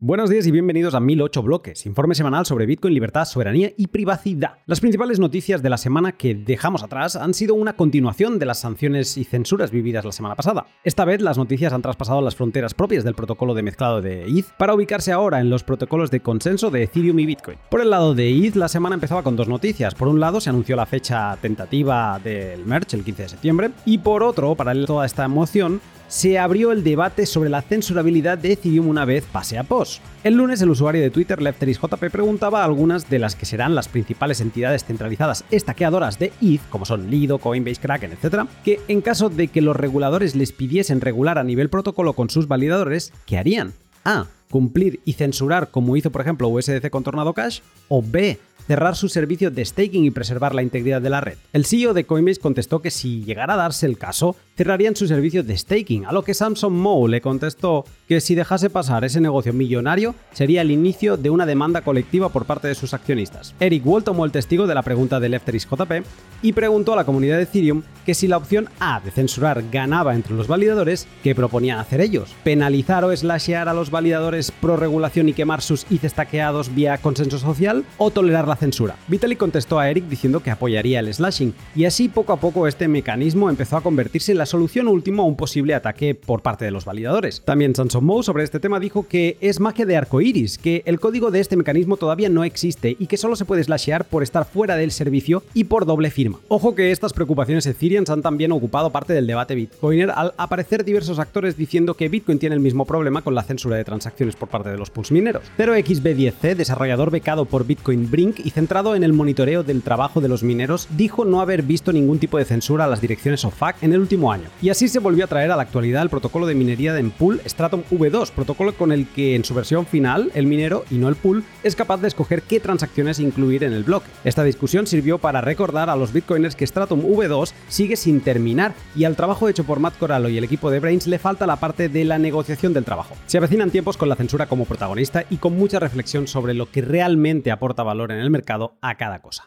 Buenos días y bienvenidos a 1008 Bloques, informe semanal sobre Bitcoin, libertad, soberanía y privacidad. Las principales noticias de la semana que dejamos atrás han sido una continuación de las sanciones y censuras vividas la semana pasada. Esta vez las noticias han traspasado las fronteras propias del protocolo de mezclado de ETH para ubicarse ahora en los protocolos de consenso de Ethereum y Bitcoin. Por el lado de ETH, la semana empezaba con dos noticias. Por un lado, se anunció la fecha tentativa del merge, el 15 de septiembre, y por otro, para a toda esta emoción, se abrió el debate sobre la censurabilidad de Ethereum una vez pase a POS. El lunes el usuario de Twitter LefterisJP preguntaba a algunas de las que serán las principales entidades centralizadas estaqueadoras de ETH, como son Lido, Coinbase, Kraken, etc., que en caso de que los reguladores les pidiesen regular a nivel protocolo con sus validadores, ¿qué harían? A. Cumplir y censurar como hizo por ejemplo USDC con Tornado Cash, o B cerrar su servicio de staking y preservar la integridad de la red. El CEO de Coinbase contestó que si llegara a darse el caso, cerrarían su servicio de staking, a lo que Samson Moe le contestó que si dejase pasar ese negocio millonario, sería el inicio de una demanda colectiva por parte de sus accionistas. Eric Wall tomó el testigo de la pregunta de Lefteris JP y preguntó a la comunidad de Ethereum que si la opción A de censurar ganaba entre los validadores, ¿qué proponían hacer ellos? ¿Penalizar o slashear a los validadores pro regulación y quemar sus ETH estaqueados vía consenso social? ¿O tolerar la censura. Vitalik contestó a Eric diciendo que apoyaría el slashing, y así poco a poco este mecanismo empezó a convertirse en la solución última a un posible ataque por parte de los validadores. También Samson Moe sobre este tema dijo que es magia de arcoiris, que el código de este mecanismo todavía no existe y que solo se puede slashear por estar fuera del servicio y por doble firma. Ojo que estas preocupaciones Ethereum han también ocupado parte del debate Bitcoiner al aparecer diversos actores diciendo que Bitcoin tiene el mismo problema con la censura de transacciones por parte de los pools mineros. 0xB10C, desarrollador becado por Bitcoin Brink y centrado en el monitoreo del trabajo de los mineros, dijo no haber visto ningún tipo de censura a las direcciones OFAC en el último año. Y así se volvió a traer a la actualidad el protocolo de minería de pool Stratum V2, protocolo con el que en su versión final el minero y no el pool es capaz de escoger qué transacciones incluir en el bloque. Esta discusión sirvió para recordar a los bitcoiners que Stratum V2 sigue sin terminar y al trabajo hecho por Matt Corallo y el equipo de Brains le falta la parte de la negociación del trabajo. Se avecinan tiempos con la censura como protagonista y con mucha reflexión sobre lo que realmente aporta valor en el mercado a cada cosa.